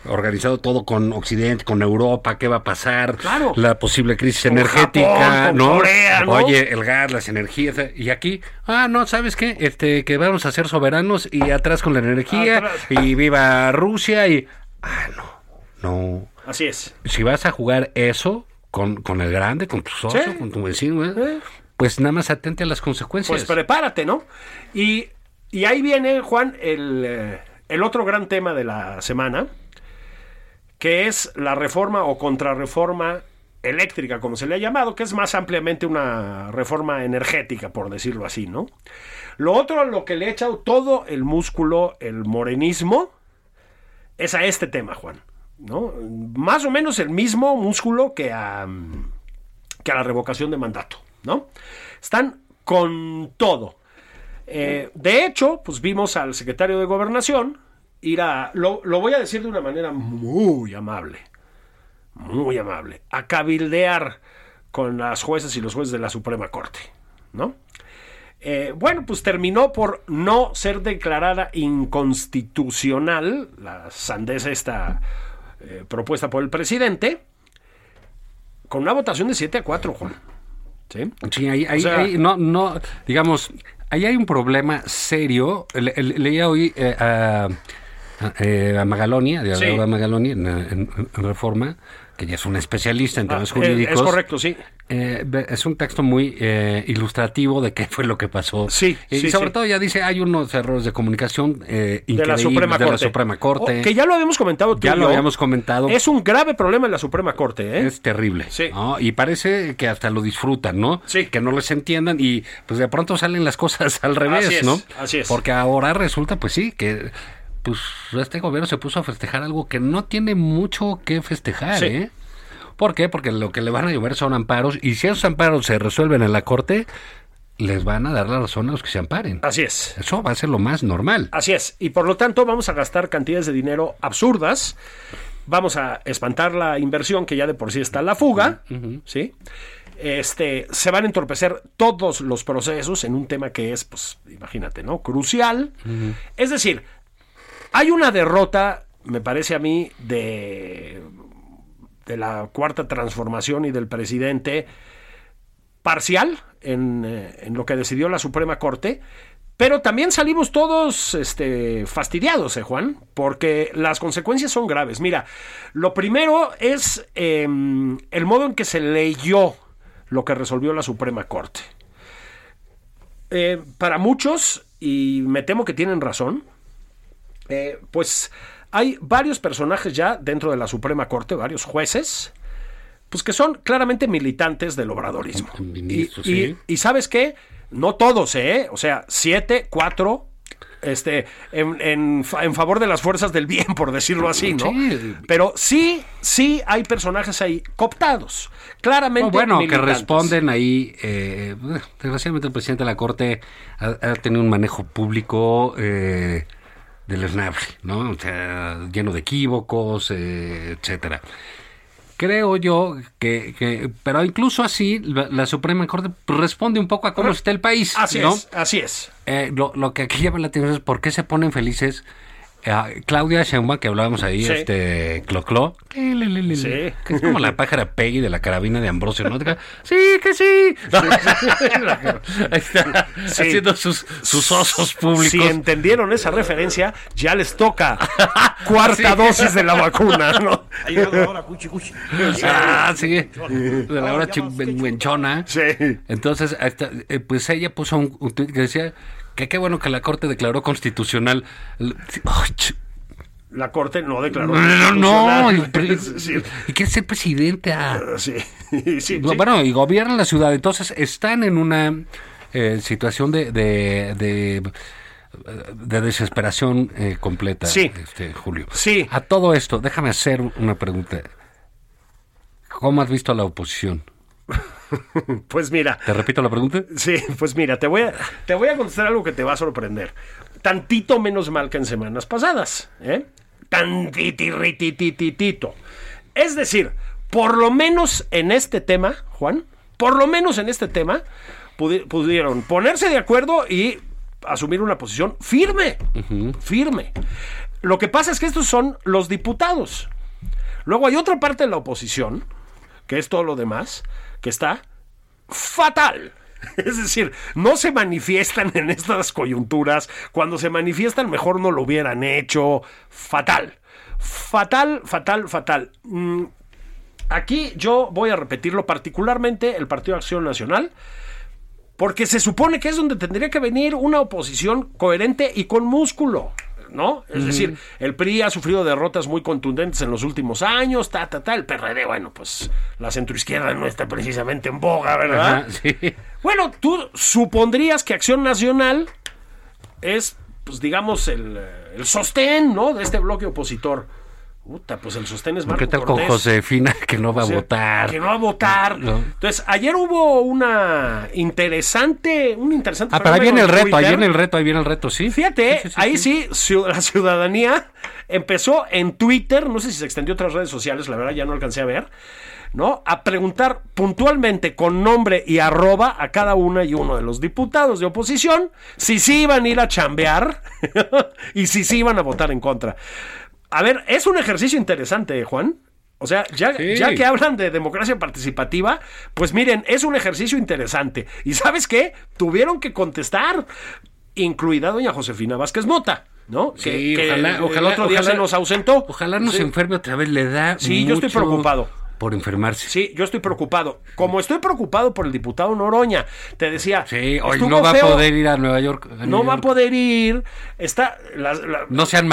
organizado todo con Occidente, con Europa, qué va a pasar, Claro. la posible crisis Con energética, Japón, con ¿no? Corea, ¿no? Oye, el gas, las energías, y aquí, ah, no, ¿sabes qué? Este, que vamos a ser soberanos y atrás con la energía, Atrás. y viva Rusia, y, ah, no, no, así es. si vas a jugar eso con, con el grande, con tu socio, Sí. con tu vecino, ¿eh? pues nada más atente a las consecuencias. Pues prepárate, ¿no? Y, y ahí viene, Juan, el, eh, el otro gran tema de la semana, que es la reforma o contrarreforma eléctrica, como se le ha llamado, que es más ampliamente una reforma energética, por decirlo así, ¿no? Lo otro, lo que le ha echado todo el músculo, el morenismo, es a este tema, Juan, ¿no? Más o menos el mismo músculo que a, que a la revocación de mandato, ¿no? Están con todo. Eh, de hecho, pues vimos al secretario de Gobernación ir a, lo, lo voy a decir de una manera muy amable, muy amable, a cabildear con las jueces y los jueces de la Suprema Corte, ¿no? Eh, bueno, pues terminó por no ser declarada inconstitucional la sandeza esta eh, propuesta por el presidente con una votación de 7 a 4, Juan. Sí, Sí, ahí, ahí- O sea- ahí no, no, digamos, ahí hay un problema serio. Le- le- leía hoy eh, a, a, eh, a Magaloni, a Sí. Magaloni, en, en- en Reforma, que ya es un especialista en temas Ah, jurídicos. es correcto, sí. Eh, es un texto muy eh, ilustrativo de qué fue lo que pasó. Sí, y sí, sobre sí. todo ya dice hay unos errores de comunicación de la increíbles Suprema de Corte. la Suprema Corte. Oh, que ya lo habíamos comentado tú Ya y lo yo. habíamos comentado. Es un grave problema en la Suprema Corte, ¿eh? Es terrible. ¿no? Y parece que hasta lo disfrutan, ¿no? Sí. Que no les entiendan y pues de pronto salen las cosas al revés, Así es, ¿no? así es. Porque ahora resulta, pues sí, que pues este gobierno se puso a festejar algo que no tiene mucho que festejar, Sí. ¿eh? ¿Por qué? Porque lo que le van a llover son amparos y si esos amparos se resuelven en la corte, les van a dar la razón a los que se amparen. Así es. Eso va a ser lo más normal. Así es. Y por lo tanto vamos a gastar cantidades de dinero absurdas. Vamos a espantar la inversión que ya de por sí está en la fuga. ¿Sí? Este, se van a entorpecer todos los procesos en un tema que es, pues, imagínate, ¿no? Crucial. Es decir, hay una derrota, me parece a mí, de, la cuarta transformación y del presidente parcial en, eh, en lo que decidió la Suprema Corte, pero también salimos todos este, fastidiados, ¿eh, Juan? Porque las consecuencias son graves. Mira, lo primero es eh, el modo en que se leyó lo que resolvió la Suprema Corte. Eh, para muchos, y me temo que tienen razón, eh, pues hay varios personajes ya dentro de la Suprema Corte, varios jueces, pues que son claramente militantes del obradorismo. Y, Ministros, y- sí. y sabes qué, no todos, ¿eh? O sea, siete, cuatro, este, en, en en favor de las fuerzas del bien, por decirlo así, ¿no? Sí. Pero sí, sí hay personajes ahí cooptados, claramente. No, bueno, que responden ahí. eh, desgraciadamente el presidente de la Corte ha, ha tenido un manejo público eh, deleznable, ¿no? O sea, lleno de equívocos, eh, etcétera. Creo yo que, que- pero incluso así, la, la Suprema Corte responde un poco a cómo está el país. Así ¿no? es, así es. Eh, lo, lo que aquí llama la atención es por qué se ponen felices. Eh, Claudia Sheinbaum, que hablábamos ahí, Sí. este, Cloclo, que le- le- le- Sí. que es como la pájara Peggy de la carabina de Ambrosio, ¿no? Sí, que sí. Ahí está, Sí. haciendo sus, sus osos públicos. Si entendieron esa referencia, ya les toca cuarta Sí. dosis de la vacuna, ¿no? Ah, sí. De la hora chingüenchona. Sí. Entonces, hasta, eh, pues ella puso un, un tuit que decía que qué bueno que la Corte declaró constitucional. La corte no declaró. No, no, no. Sí, y quiere ser presidenta. sí, sí, sí. Bueno, y gobiernan la ciudad. Entonces, están en una eh, situación de, de, de, de desesperación eh, completa, Sí. este, Julio. Sí. A todo esto, déjame hacer una pregunta. ¿Cómo has visto a la oposición? Pues mira, ¿Te repito la pregunta? sí, pues mira, te voy a, te voy a contestar algo que te va a sorprender. Tantito menos mal que en semanas pasadas, ¿eh? Tantitirritititito. Es decir, por lo menos en este tema, Juan, por lo menos en este tema, pudi- pudieron ponerse de acuerdo y asumir una posición firme, firme. Lo que pasa es que estos son los diputados. Luego hay otra parte de la oposición, que es todo lo demás, que está fatal. Es decir, no se manifiestan en estas coyunturas. Cuando se manifiestan, mejor no lo hubieran hecho. Fatal. Fatal, fatal, fatal. Mm, Aquí yo voy a repetirlo, particularmente el Partido Acción Nacional, porque se supone que es donde tendría que venir una oposición coherente y con músculo. ¿No? Es decir, el PRI ha sufrido derrotas muy contundentes en los últimos años, ta, ta, ta. El PRD, bueno, pues la centroizquierda no está precisamente en boga, ¿verdad? Sí. Bueno, tú supondrías que Acción Nacional es, pues digamos, el, el sostén, ¿no? De este bloque opositor. Puta, pues el sostén es Marco ¿Qué tal con Cortés. Josefina que no va O sea, a votar? Que no va a votar. No. Entonces, ayer hubo una interesante, un interesante. Ah, pero ahí viene el reto, ahí viene el reto, ahí viene el reto, sí. Fíjate, ahí sí, la ciudadanía empezó en Twitter, no sé si se extendió a otras redes sociales, la verdad ya no alcancé a ver, ¿no? A preguntar puntualmente con nombre y arroba a cada una y uno de los diputados de oposición si sí iban a ir a chambear y si sí iban a votar en contra. A ver, es un ejercicio interesante, Juan. O sea, ya, Sí. ya que hablan de democracia participativa, pues miren, es un ejercicio interesante. ¿Y sabes qué? Tuvieron que contestar, incluida doña Josefina Vázquez Mota, ¿no? Sí, que, que ojalá, el ojalá, otro día ojalá- se nos ausentó. Ojalá no Sí. se enferme otra vez, le da Sí, yo estoy preocupado. Por enfermarse. Sí, yo estoy preocupado. Como estoy preocupado por el diputado Noroña, te decía. Sí, hoy no va feo, a poder ir a Nueva York. a No va a poder ir. Está. la- la- No sean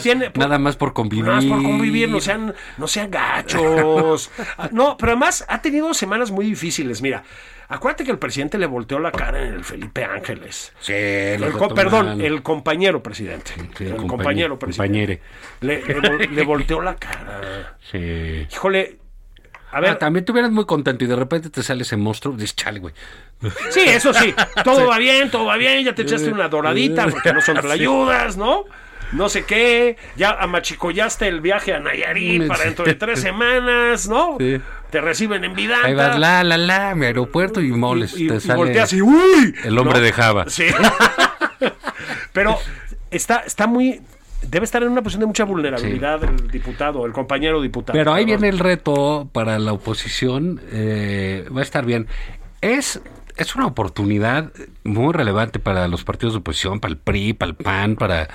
tiene- nada más por convivir. Nada más por convivir, no sean, no sean gachos. No, pero además ha tenido semanas muy difíciles. Mira, acuérdate que el presidente le volteó la cara en el Felipe Ángeles. Sí, El co- perdón, el compañero presidente. Sí, el compañe- compañero presidente. compañere. Le, le volteó la cara. Sí. Híjole. A ver, Ah, también hubieras muy contento y de repente te sale ese monstruo. Dices, chale, güey. Sí, eso sí. Todo va bien, todo va bien. Ya te echaste una doradita porque no son Sí. ayudas, ¿no? No sé qué. Ya amachicollaste el viaje a Nayarit para dentro de tres semanas, ¿no? Sí. Te reciben en Vidanta. Ahí vas, la, la, la, mi aeropuerto y moles. y, te y sale volteas y ¡uy! el hombre ¿no? de Java. Sí. Pero está, está muy. Debe estar en una posición de mucha vulnerabilidad el diputado, el compañero diputado. Pero ahí viene el reto para la oposición. eh, va a estar bien. Es, es una oportunidad muy relevante para los partidos de oposición, para el PRI, para el PAN, para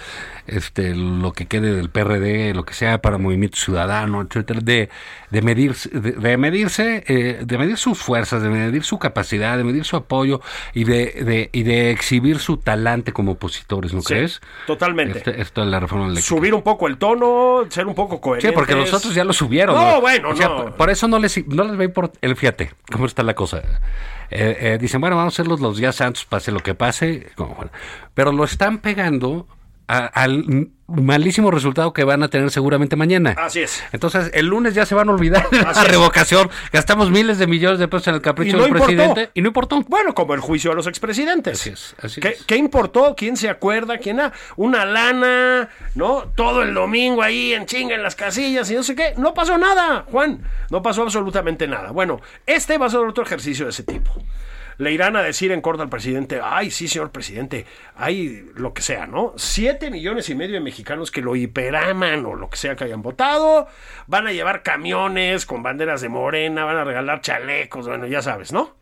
este lo que quede del PRD, lo que sea, para Movimiento Ciudadano, etcétera, de, de medirse, de, de medirse, eh, de medir sus fuerzas, de medir su capacidad, de medir su apoyo y de, de, y de exhibir su talante como opositores, ¿no Sí, crees? totalmente. Este- esto de la reforma eléctrica. Subir un poco el tono, ser un poco coherente. Sí, porque los otros ya lo subieron. No, bueno, O sea, no. por- Por eso no les, no les va a importar. El fíjate, cómo está la cosa. Eh, eh, dicen, bueno, vamos a hacerlos los días santos, pase lo que pase. Pero lo están pegando a- al malísimo resultado que van a tener seguramente mañana. Así es. Entonces, el lunes ya se van a olvidar de la Así es. revocación. Gastamos miles de millones de pesos en el capricho no del importó. presidente y no importó. Bueno, como el juicio a los expresidentes. Así es, así ¿Qué, es. qué importó? ¿Quién se acuerda? ¿Quién ha? Una lana, ¿no? Todo el domingo ahí en chinga en las casillas y no sé qué. No pasó nada, Juan. No pasó absolutamente nada. Bueno, este va a ser otro ejercicio de ese tipo. Le irán a decir en corto al presidente, ay, sí, señor presidente, hay lo que sea, ¿no? Siete millones y medio de mexicanos que lo hiperaman o lo que sea que hayan votado, van a llevar camiones con banderas de morena, van a regalar chalecos, bueno, ya sabes, ¿no?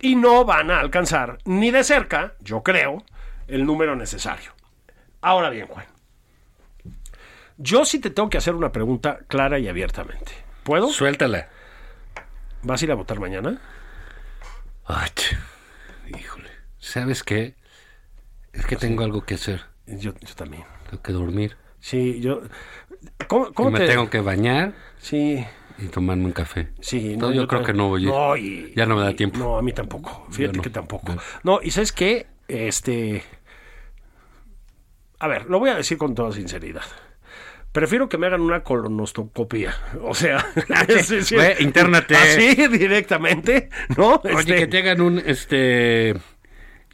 y no van a alcanzar ni de cerca, yo creo, el número necesario. Ahora bien, Juan, yo sí te tengo que hacer una pregunta clara y abiertamente. ¿Puedo? Suéltala. ¿Vas a ir a votar mañana? Ay, híjole. ¿Sabes qué? Es que tengo algo que hacer. Yo, yo también. Tengo que dormir. Sí, yo... ¿Cómo, cómo y me te- tengo que bañar Sí, y tomarme un café. sí. Entonces yo creo que no voy. No, y- ya no me da tiempo. No, a mí tampoco. Fíjate no. que tampoco. Yo- No, y ¿sabes qué? Este... A ver, lo voy a decir con toda sinceridad. Prefiero que me hagan una colonoscopia. O sea, sí. Ve, intérnate. Así, directamente, ¿no? Oye, Este, que te hagan un este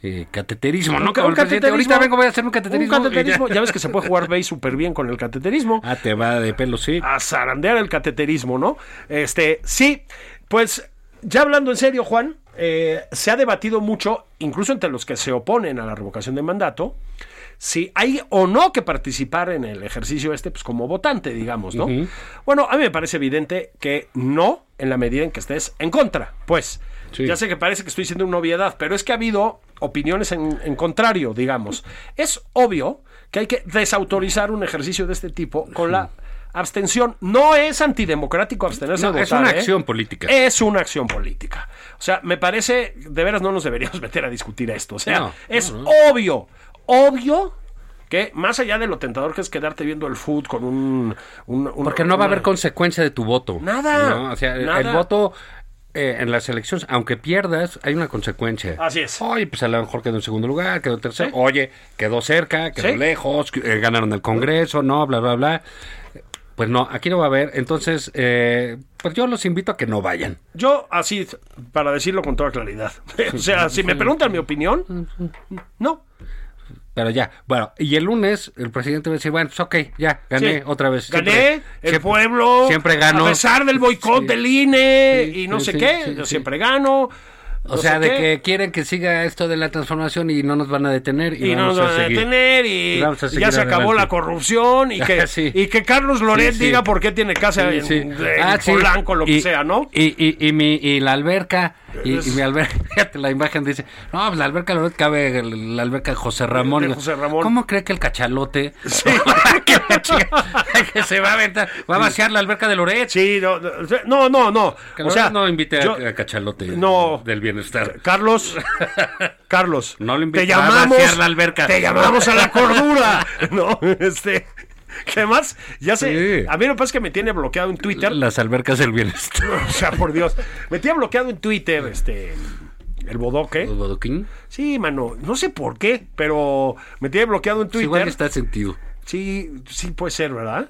eh, cateterismo, un ¿no? un presidente. cateterismo. Ahorita vengo, voy a hacer un cateterismo. Un cateterismo. Ya ves que se puede jugar base súper bien con el cateterismo. Ah, te va de pelo, sí. a zarandear el cateterismo, ¿no? Este, sí, pues ya hablando en serio, Juan, eh, se ha debatido mucho, incluso entre los que se oponen a la revocación de mandato, si hay o no que participar en el ejercicio este, pues como votante, digamos, ¿no? Bueno, a mí me parece evidente que no, en la medida en que estés en contra, pues. Sí. Ya sé que parece que estoy diciendo una obviedad, pero es que ha habido opiniones en, en contrario, digamos. Es obvio que hay que desautorizar un ejercicio de este tipo con la abstención. No es antidemocrático abstenerse No, de es votar, una ¿eh? acción política. Es una acción política. O sea, me parece, de veras no nos deberíamos meter a discutir esto. O sea, No, es no. obvio, obvio que más allá de lo tentador que es quedarte viendo el food con un... un- un- Porque no va a haber consecuencia de tu voto. Nada, ¿no? O sea, nada. el voto eh, en las elecciones, aunque pierdas, hay una consecuencia. Así es. Oye, pues a lo mejor quedó en segundo lugar, quedó en tercero. Oye, quedó cerca, quedó Sí. lejos, eh, ganaron el Congreso, no, bla, bla, bla. Pues no, aquí no va a haber. Entonces, eh, pues yo los invito a que no vayan. Yo, así, para decirlo con toda claridad. o sea, si me preguntan mi opinión, no. Pero ya, bueno, y el lunes el presidente va a decir, bueno, pues ok, ya, gané Sí. otra vez. Gané, el siempre- pueblo. Siempre gano. A pesar del boicot Sí. del INE Sí, y no sé qué, yo siempre gano. O no sea, de qué, que quieren que siga esto de la transformación y no nos van a detener. Y, Y no nos van a seguir. detener y ya se acabó la corrupción y que, Sí. y que Carlos Loret Sí, sí. diga por qué tiene casa en, en Ah. Polanco, lo que sea, ¿no? Y, y, y, mi, y la alberca, y, Es- y mi alberca, la imagen dice, no, pues la alberca Loret cabe, la alberca de José Ramón. De José Ramón. ¿Cómo cree que el cachalote que, la chica- que se va a aventar, va a vaciar la alberca de Loret? Sí, no, no, no, no. O sea, no invite a- yo- a, cachalote No. del bienestar. Carlos, Carlos, No lo te invite a llamamos, vaciar la alberca. te llamamos a la cordura, ¿no? Este, que además, ya sé, Sí. a mí lo que pasa es que me tiene bloqueado en Twitter, Las albercas del bienestar. o sea, por Dios, me tiene bloqueado en Twitter, este, el bodoque. ¿Los bodoquín? Sí, mano, no sé por qué, pero me tiene bloqueado en Twitter. igual está sentido. Sí, sí puede ser, ¿verdad?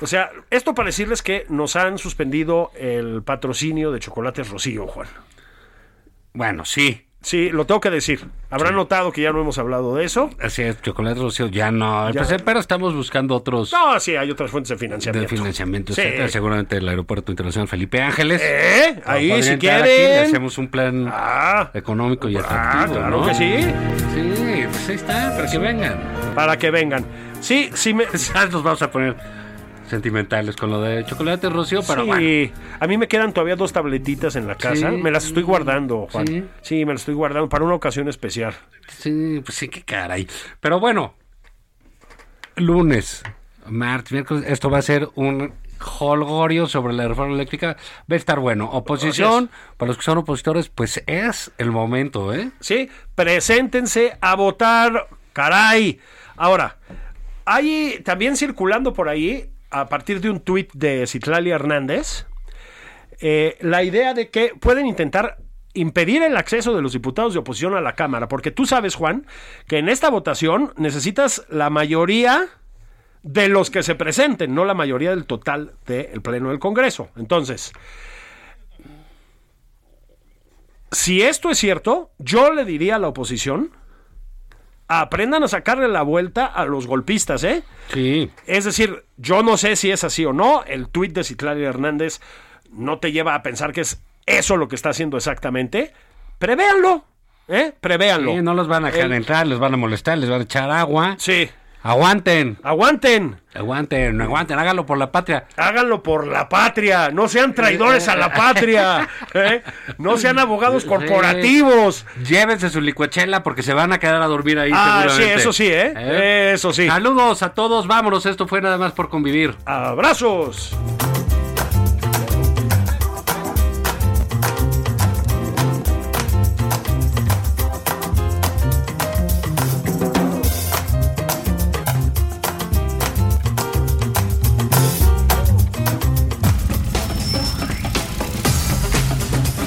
O sea, esto para decirles que nos han suspendido el patrocinio de Chocolates Rocío, Juan. Bueno, sí. Sí, lo tengo que decir. Habrán notado que ya no hemos hablado de eso. Así es, chocolate rocío ya no. Ya. Pues, pero estamos buscando otros No, sí, hay otras fuentes de de financiamiento. financiamiento, Sí. etcétera. Seguramente el Aeropuerto Internacional Felipe Ángeles. ¿Eh? Ah, Ahí, si quieren. aquí, le hacemos un plan Ah, económico y ah, atractivo, claro ¿no? que sí. Sí, pues ahí está, para que vengan. Para que vengan. Sí, sí me... Nos vamos a poner sentimentales con lo de chocolate rocío, pero sí, bueno. a mí me quedan todavía dos tabletitas en la casa. Sí. Me las estoy guardando, Juan. Sí. Sí. me las estoy guardando para una ocasión especial. Sí, pues sí, qué caray. Pero bueno, lunes, martes, miércoles, esto va a ser un holgorio sobre la reforma eléctrica. Va a estar bueno. Oposición, para los que son opositores, pues es el momento, ¿eh? ¿sí? Preséntense a votar, caray. Ahora, hay también circulando por ahí, a partir de un tuit de Citlali Hernández, eh, la idea de que pueden intentar impedir el acceso de los diputados de oposición a la Cámara, porque tú sabes, Juan, que en esta votación necesitas la mayoría de los que se presenten, no la mayoría del total del Pleno del Congreso. Entonces, si esto es cierto, yo le diría a la oposición, aprendan a sacarle la vuelta a los golpistas, ¿eh? Sí. Es decir, yo no sé si es así o no, el tuit de Citlali Hernández no te lleva a pensar que es eso lo que está haciendo exactamente. Prevéanlo, ¿eh? Prevéanlo. Sí, no los van a dejar El- entrar, les van a molestar, les van a echar agua. Sí. Aguanten, Aguanten, aguanten, aguanten, háganlo por la patria. háganlo por la patria, no sean traidores a la patria, ¿eh? no sean abogados corporativos. Llévense su licuachela porque se van a quedar a dormir ahí Ah, sí, eso sí, ¿eh? Eso sí. Saludos a todos, vámonos, esto fue nada más por convivir. Abrazos.